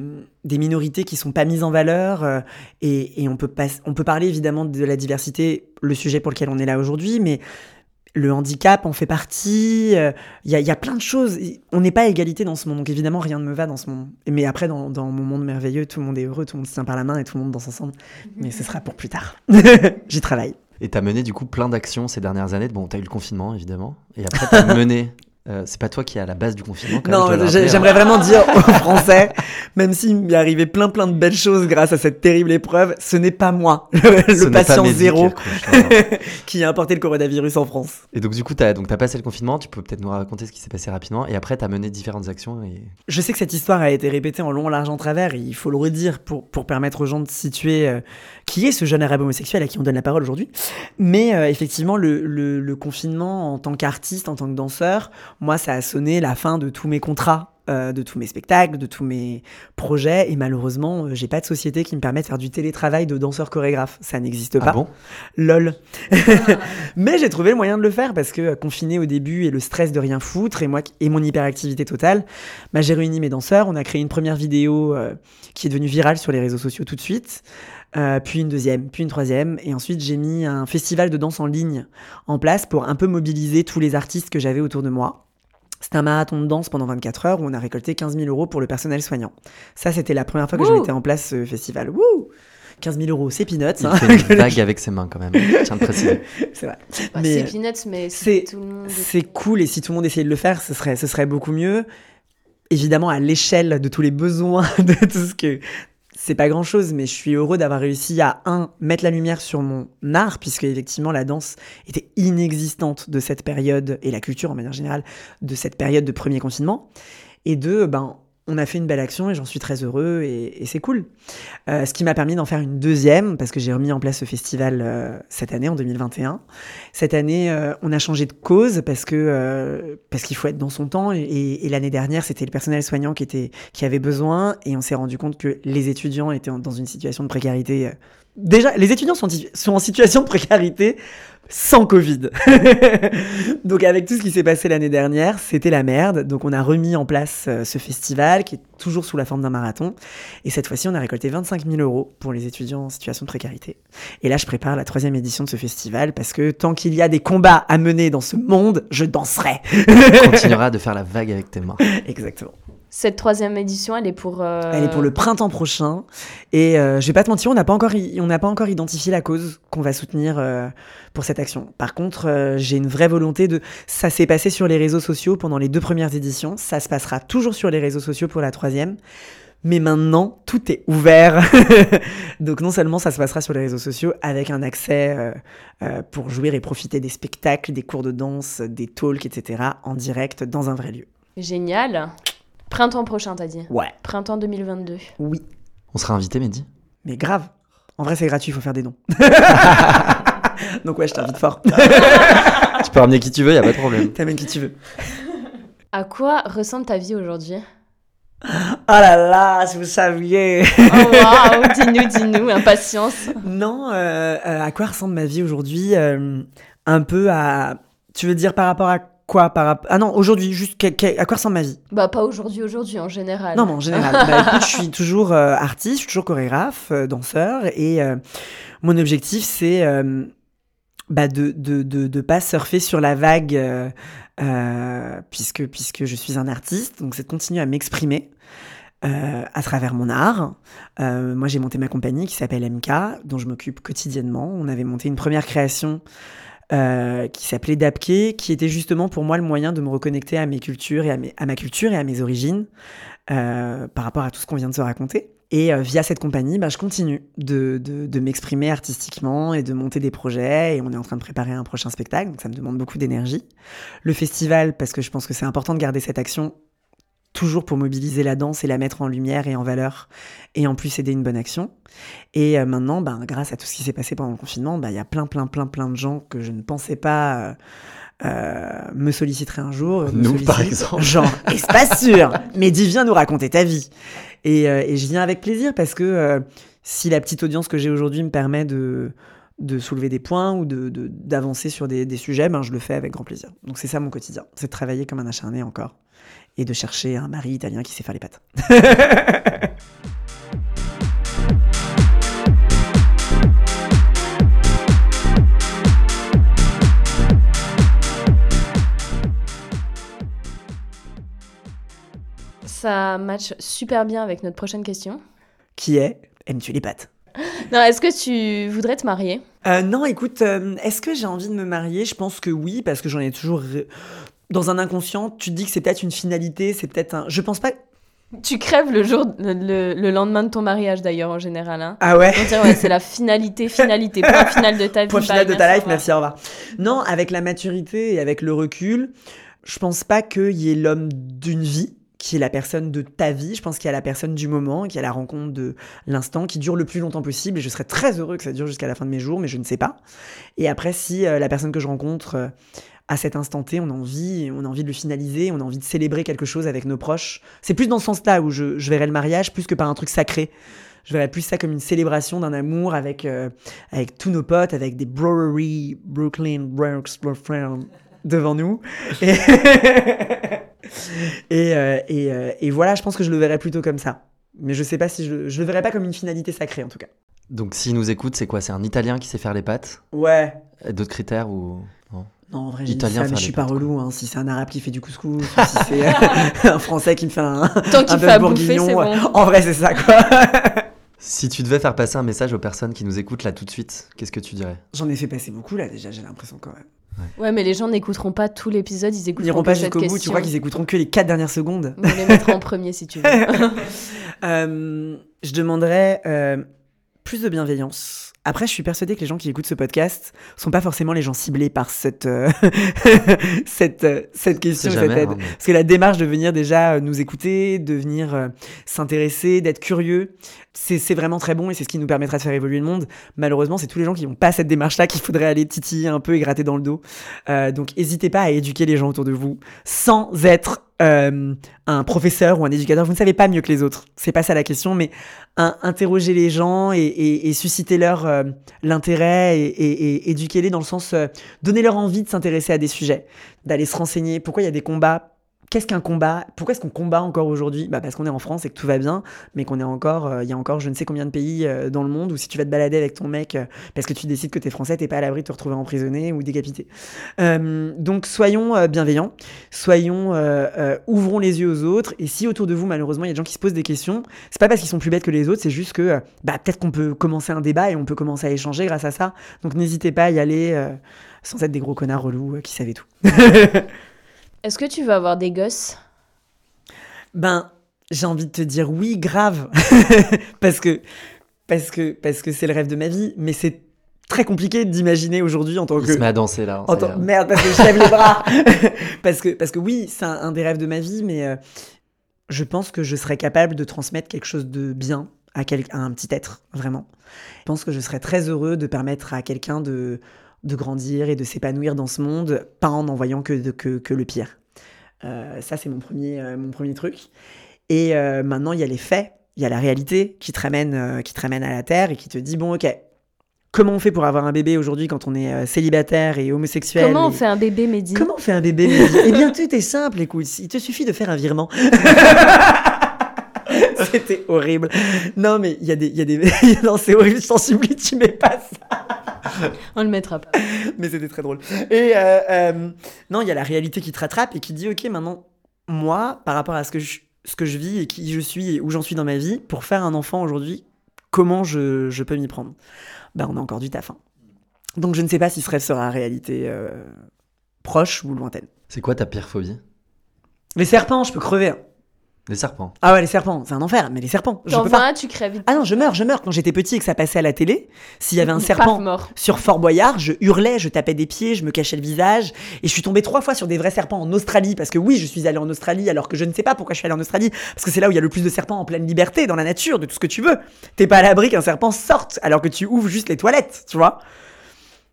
des minorités qui sont pas mises en valeur, euh, et, et on, peut pas, on peut parler évidemment de la diversité, le sujet pour lequel on est là aujourd'hui, mais le handicap en fait partie, euh, il y, a, il y a plein de choses. On n'est pas à égalité dans ce monde, donc évidemment rien ne me va dans ce monde. Mais après, dans, dans mon monde merveilleux, tout le monde est heureux, tout le monde se tient par la main et tout le monde danse ensemble. Mais ce sera pour plus tard. <laughs> J'y travaille. Et t'as mené du coup plein d'actions ces dernières années. Bon, t'as eu le confinement évidemment. Et après, t'as <laughs> mené. Euh, c'est pas toi qui est à la base du confinement quand Non, hein. j'aimerais vraiment dire <laughs> aux Français, même s'il m'est arrivé plein plein de belles choses grâce à cette terrible épreuve, ce n'est pas moi, <laughs> le, Ce patient zéro, <laughs> qui a importé le coronavirus en France. Et donc du coup, t'as donc t'as passé le confinement. Tu peux peut-être nous raconter ce qui s'est passé rapidement. Et après, t'as mené différentes actions. Et... Je sais que cette histoire a été répétée en long, large, en travers, et il faut le redire pour, pour permettre aux gens de situer euh, qui est ce jeune arabe homosexuel à qui on donne la parole aujourd'hui. Mais euh, effectivement, le, le- le confinement, en tant qu'artiste, en tant que danseur, moi, ça a sonné la fin de tous mes contrats. euh, de tous mes spectacles, de tous mes projets, et malheureusement, euh, j'ai pas de société qui me permet de faire du télétravail de danseur chorégraphe. Ça n'existe Ah pas. bon? Lol. <laughs> Mais j'ai trouvé le moyen de le faire parce que euh, confiné au début et le stress de rien foutre et moi et mon hyperactivité totale, bah, j'ai réuni mes danseurs. On a créé une première vidéo qui est devenue virale sur les réseaux sociaux tout de suite. Euh, puis une deuxième, puis une troisième, et ensuite j'ai mis un festival de danse en ligne en place pour un peu mobiliser tous les artistes que j'avais autour de moi. C'était un marathon de danse pendant 24 heures où on a récolté 15 000 euros pour le personnel soignant. Ça, c'était la première fois que je mettais en place ce festival. Wouh 15 000 euros, c'est peanuts. Il hein. fait une <laughs> vague avec ses mains quand même. Je tiens à le préciser. <laughs> c'est vrai. Bah, c'est peanuts, mais c'est- tout le monde. C'est cool et si tout le monde essayait de le faire, ce serait, ce serait beaucoup mieux. Évidemment, à l'échelle de tous les besoins, <laughs> de tout ce que. C'est pas grand chose, mais je suis heureux d'avoir réussi à, un, mettre la lumière sur mon art, puisque effectivement la danse était inexistante de cette période, et la culture en manière générale, de cette période de premier confinement. Et deux, ben, on a fait une belle action et j'en suis très heureux et, c'est cool. Euh, ce qui m'a permis d'en faire une deuxième, parce que j'ai remis en place ce festival euh, cette année, en 2021. Cette année, euh, on a changé de cause parce que parce qu'il faut être dans son temps. Et, et l'année dernière, c'était le personnel soignant qui était qui avait besoin, et on s'est rendu compte que les étudiants étaient en- dans une situation de précarité. Déjà, les étudiants sont, sont en situation de précarité sans Covid. <laughs> Donc avec tout ce qui s'est passé l'année dernière, c'était la merde. Donc on a remis en place euh, ce festival qui est toujours sous la forme d'un marathon. Et cette fois-ci, on a récolté 25 000 euros pour les étudiants en situation de précarité. Et là, je prépare la troisième édition de ce festival parce que tant qu'il y a des combats à mener dans ce monde, je danserai. Tu continueras de faire la vague avec tes mains. <laughs> Exactement. Cette troisième édition, elle est pour. euh, Elle est pour le printemps prochain. Et euh, je vais pas te mentir, on n'a pas encore, on n'a pas encore identifié la cause qu'on va soutenir euh, pour cette action. Par contre, euh, j'ai une vraie volonté de. Ça s'est passé sur les réseaux sociaux pendant les deux premières éditions. Ça se passera toujours sur les réseaux sociaux pour la troisième. Mais maintenant, tout est ouvert. <laughs> Donc non seulement ça se passera sur les réseaux sociaux avec un accès euh, euh, pour jouir et profiter des spectacles, des cours de danse, des talks, etc. en direct dans un vrai lieu. Génial. Printemps prochain, t'as dit. Ouais, Printemps 2022. oui. On sera invité, Mehdi? Mais grave. En vrai, c'est gratuit, il faut faire des dons. <laughs> Donc ouais, je t'invite fort. <laughs> Tu peux ramener qui tu veux, y a pas de problème. <laughs> T'amènes qui tu veux. À quoi ressemble ta vie aujourd'hui? Oh là là, si vous saviez. Oh waouh, dis-nous, dis-nous, impatience. non, euh, euh, à quoi ressemble ma vie aujourd'hui? Euh, Un peu à... Tu veux dire par rapport à quoi par rapp- Ah non, aujourd'hui, juste à quoi ressemble ma vie? Bah pas aujourd'hui, aujourd'hui en général. Non, mais en général. <laughs> bah, écoute, je suis toujours euh, artiste, je suis toujours chorégraphe, euh, danseur, et euh, mon objectif, c'est bah, de de, de, de pas surfer sur la vague, puisque, puisque je suis un artiste, donc c'est de continuer à m'exprimer. euh, à travers mon art. Euh, moi, j'ai monté ma compagnie qui s'appelle MK, dont je m'occupe quotidiennement. On avait monté une première création euh, qui s'appelait Dapke, qui était justement pour moi le moyen de me reconnecter à mes cultures et à, mes- à ma culture et à mes origines euh, par rapport à tout ce qu'on vient de se raconter. Et euh, via cette compagnie, bah, je continue de, de, de m'exprimer artistiquement et de monter des projets. Et on est en train de préparer un prochain spectacle, donc ça me demande beaucoup d'énergie. Le festival, parce que je pense que c'est important de garder cette action toujours pour mobiliser la danse et la mettre en lumière et en valeur, et en plus aider une bonne action. Et euh, maintenant, ben, grâce à tout ce qui s'est passé pendant le confinement, ben, il y a plein, plein, plein, plein de gens que je ne pensais pas euh, euh, me solliciteraient un jour. Nous, par exemple. Genre, <laughs> pas sûr Mais dis, viens nous raconter ta vie. Et, euh, et je viens avec plaisir parce que si la petite audience que j'ai aujourd'hui me permet de, de soulever des points ou de, de- d'avancer sur des, des sujets, ben, je le fais avec grand plaisir. Donc c'est ça mon quotidien, c'est de travailler comme un acharné encore et de chercher un mari italien qui sait faire les pâtes. <laughs> Ça match super bien avec notre prochaine question. qui est Aimes-tu les pâtes? <laughs> Non, est-ce que tu voudrais te marier? Euh, non, écoute, euh, est-ce que j'ai envie de me marier? Je pense que oui, parce que j'en ai toujours. Dans un inconscient, tu te dis que c'est peut-être une finalité, c'est peut-être un. Je pense pas. Tu crèves le jour, le, le lendemain de ton mariage d'ailleurs en général. Hein. Ah ouais? Ouais, c'est la finalité, finalité, point <laughs> final de ta vie. Point final de ta life, merci, au revoir. Non, avec la maturité et avec le recul, je pense pas qu'il y ait l'homme d'une vie qui est la personne de ta vie. Je pense qu'il y a la personne du moment, qui a la rencontre de l'instant, qui dure le plus longtemps possible. Et je serais très heureux que ça dure jusqu'à la fin de mes jours, mais je ne sais pas. Et après, si euh, la personne que je rencontre euh, à cet instant T, on a envie, on a envie de le finaliser, on a envie de célébrer quelque chose avec nos proches. C'est plus dans ce sens-là où je, je verrais le mariage plus que par un truc sacré. Je verrais plus ça comme une célébration d'un amour avec, euh, avec tous nos potes, avec des breweries, Brooklyn, Bronx, Brooklyn devant nous. <laughs> Et, <laughs> et, euh, et, euh, et voilà, je pense que je le verrais plutôt comme ça. Mais je sais pas si je, le- je le verrais pas comme une finalité sacrée en tout cas. Donc s'il nous écoute, c'est quoi? C'est un Italien qui sait faire les pâtes? Ouais. D'autres critères ou non en vrai, j'ai Italien ça, mais je suis pas relou. Hein. Si c'est un arabe qui fait du couscous, ou si c'est <laughs> <laughs> un français qui me fait un, Tant un qu'il fait bouffer, bourguignon, c'est bon. En vrai, c'est ça, quoi. <laughs> Si tu devais faire passer un message aux personnes qui nous écoutent là tout de suite, qu'est-ce que tu dirais? J'en ai fait passer beaucoup là déjà, j'ai l'impression quand même. Ouais, mais les gens n'écouteront pas tout l'épisode, ils Ils écouteront n'iront pas jusqu'au bout, tu crois qu'ils écouteront que les 4 dernières secondes? On les mettra en premier si tu veux. Euh, Je demanderais euh, plus de bienveillance. Après, je suis persuadée que les gens qui écoutent ce podcast sont pas forcément les gens ciblés par cette, euh, <laughs> cette, euh, cette question, cette aide. hein, Parce que la démarche de venir déjà euh, nous écouter, de venir euh, s'intéresser, d'être curieux, c'est c'est vraiment très bon et c'est ce qui nous permettra de faire évoluer le monde. Malheureusement, c'est tous les gens qui n'ont pas cette démarche-là qu'il faudrait aller titiller un peu et gratter dans le dos. Euh, donc, n'hésitez pas à éduquer les gens autour de vous sans être euh, un professeur ou un éducateur. Vous ne savez pas mieux que les autres. C'est pas ça la question, mais interroger les gens et, susciter leur euh, l'intérêt et éduquer-les dans le sens euh, donner leur envie de s'intéresser à des sujets, d'aller se renseigner. Pourquoi il y a des combats Qu'est-ce qu'un combat? Pourquoi est-ce qu'on combat encore aujourd'hui? Bah Parce qu'on est en France et que tout va bien, mais qu'on est encore, euh, il y a encore je ne sais combien de pays euh, dans le monde où si tu vas te balader avec ton mec euh, parce que tu décides que t'es français, t'es pas à l'abri de te retrouver emprisonné ou décapité. Donc soyons bienveillants, soyons, ouvrons les yeux aux autres. Et si autour de vous, malheureusement, il y a des gens qui se posent des questions, c'est pas parce qu'ils sont plus bêtes que les autres, c'est juste que bah, peut-être qu'on peut commencer un débat et on peut commencer à échanger grâce à ça. Donc n'hésitez pas à y aller sans être des gros connards relous qui savaient tout. <laughs> Est-ce que tu veux avoir des gosses? Ben, j'ai envie de te dire oui, grave, <laughs> parce que parce que parce que c'est le rêve de ma vie, mais c'est très compliqué d'imaginer aujourd'hui en tant Il que se met à danser là. en ça y tant-. Merde, parce que je lève les <laughs> bras. <laughs> parce, que, parce que oui, c'est un, un des rêves de ma vie, mais euh, je pense que je serais capable de transmettre quelque chose de bien à, quel- à un petit être, vraiment. Je pense que je serais très heureux de permettre à quelqu'un de, de grandir et de s'épanouir dans ce monde, pas en n'en voyant que, de- que, que le pire. Euh, ça, c'est mon premier, euh, mon premier truc. Et euh, maintenant, il y a les faits, il y a la réalité qui te, ramène, qui te ramène à la terre et qui te dit, bon, ok, comment on fait pour avoir un bébé aujourd'hui quand on est célibataire et homosexuel Comment on et- fait un bébé, Mehdi? Comment on fait un bébé Mehdi? Eh bien, tout est simple, écoute, il te suffit de faire un virement. <laughs> C'était horrible. Non, mais il y a des... il Y a des... <laughs> non, c'est horrible, je t'en supplie, tu mets pas ça. <laughs> On le mettra pas. Mais c'était très drôle. Et euh, euh, non, il y a la réalité qui te rattrape et qui dit, ok, maintenant, moi, par rapport à ce que je, ce que je vis et qui je suis et où j'en suis dans ma vie, pour faire un enfant aujourd'hui, comment je, je peux m'y prendre? Ben, on a encore du taf. hein. Donc, je ne sais pas si ce rêve sera réalité euh, proche ou lointaine. C'est quoi ta pire phobie? Les serpents, je peux crever. hein. Les serpents. Ah ouais, les serpents, c'est un enfer, mais les serpents, je T'en peux vois pas. un, tu crèves. Ah non, je meurs, je meurs. Quand j'étais petit et que ça passait à la télé, s'il y avait un serpent mort. sur Fort Boyard, je hurlais, je tapais des pieds, je me cachais le visage. Et je suis tombée trois fois sur des vrais serpents en Australie. Parce que oui, je suis allée en Australie alors que je ne sais pas pourquoi je suis allée en Australie. Parce que c'est là où il y a le plus de serpents en pleine liberté, dans la nature, de tout ce que tu veux. T'es pas à l'abri qu'un serpent sorte alors que tu ouvres juste les toilettes, tu vois.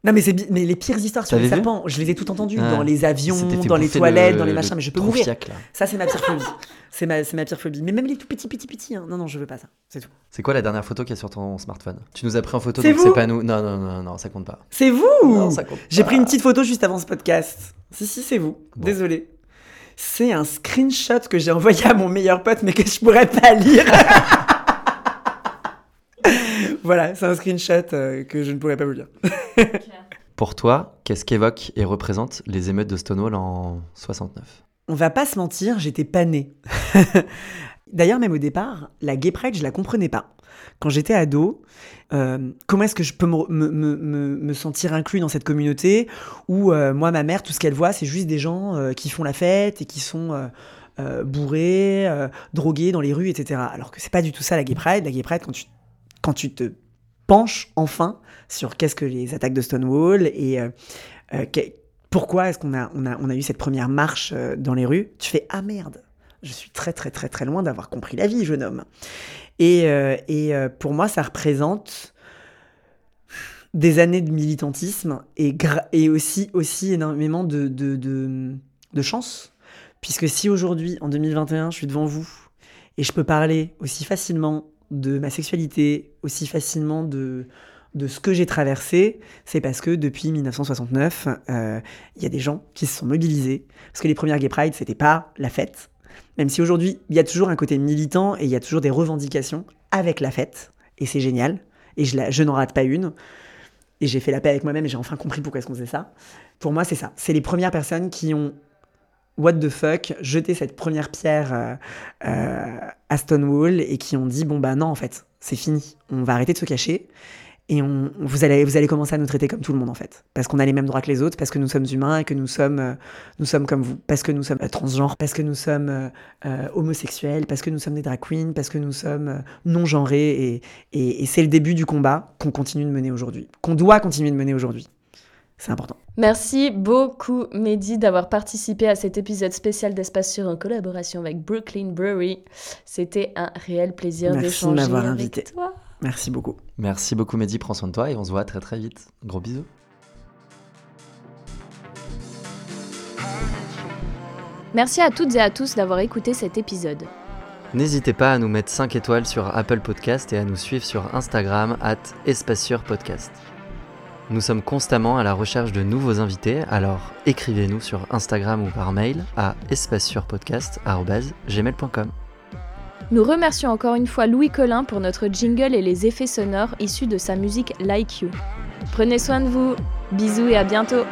Non mais, c'est mais les pires histoires sur les serpents, je les ai toutes entendues. Ah. Dans les avions, dans les toilettes, le- dans les le machins. Mais je peux mourir. là. Ça, c'est ma pire phobie. C'est ma, ma pire phobie. Mais même les tout petits, petits, petits. hein. Non, non, je veux pas ça. C'est tout. C'est quoi la dernière photo qu'il y a sur ton smartphone? Tu nous as pris en photo, donc c'est pas nous. Non, non, non, non, ça compte pas. C'est vous Non, ça compte J'ai pris une petite photo juste avant ce podcast. Si, si, c'est vous. Bon. Désolé. C'est un screenshot que j'ai envoyé à mon meilleur pote, mais que je pourrais pas lire. <laughs> voilà, c'est un screenshot euh, que je ne pourrais pas vous lire. <laughs> Pour toi, qu'est-ce qu'évoquent et représentent les émeutes de Stonewall en 69 On va pas se mentir, j'étais pas née. <laughs> D'ailleurs, même au départ, la gay pride, je la comprenais pas. Quand j'étais ado, euh, comment est-ce que je peux me, sentir inclus dans cette communauté? Où euh, moi, ma mère, tout ce qu'elle voit, c'est juste des gens euh, qui font la fête et qui sont bourrés, drogués dans les rues, etc. Alors que c'est pas du tout ça la gay pride. La gay pride, quand tu, quand tu te penches enfin sur qu'est-ce que les attaques de Stonewall et euh, euh, pourquoi est-ce qu'on a, on a, on a eu cette première marche euh, dans les rues, tu fais ah merde, je suis très très très très loin d'avoir compris la vie, jeune homme. Et, et pour moi, ça représente des années de militantisme et, et aussi, aussi énormément de, de, de chance. Puisque si aujourd'hui, en 2021, je suis devant vous et je peux parler aussi facilement de ma sexualité, aussi facilement de, de ce que j'ai traversé, c'est parce que depuis 1969, euh, il y a des gens qui se sont mobilisés. Parce que les premières Gay Pride, c'était pas la fête. Même si aujourd'hui, il y a toujours un côté militant et il y a toujours des revendications avec la fête. Et c'est génial. Et je, je n'en rate pas une. Et j'ai fait la paix avec moi-même et j'ai enfin compris pourquoi est-ce qu'on faisait ça. Pour moi, c'est ça. C'est les premières personnes qui ont, what the fuck, jeté cette première pierre euh, euh, à Stonewall et qui ont dit, bon bah non, en fait, c'est fini. On va arrêter de se cacher et on, vous, allez, vous allez commencer à nous traiter comme tout le monde en fait. Parce qu'on a les mêmes droits que les autres, parce que nous sommes humains et que nous sommes, euh, nous sommes comme vous. Parce que nous sommes transgenres, parce que nous sommes homosexuels, parce que nous sommes des drag queens, parce que nous sommes non-genrés. Et, et c'est le début du combat qu'on continue de mener aujourd'hui, qu'on doit continuer de mener aujourd'hui. C'est important. Merci beaucoup, Mehdi, d'avoir participé à cet épisode spécial d'Espace Sûr en collaboration avec Brooklyn Brewery. C'était un réel plaisir d'échanger avec invité. toi. Merci beaucoup. Merci beaucoup, Mehdi. Prends soin de toi et on se voit très très vite. Gros bisous. Merci à toutes et à tous d'avoir écouté cet épisode. N'hésitez pas à nous mettre 5 étoiles sur Apple Podcast et à nous suivre sur Instagram at Podcast. Nous sommes constamment à la recherche de nouveaux invités, alors écrivez-nous sur Instagram ou par mail à espacesurpodcast.gmail.com. Nous remercions encore une fois Louis Collin pour notre jingle et les effets sonores issus de sa musique Like You. Prenez soin de vous, bisous et à bientôt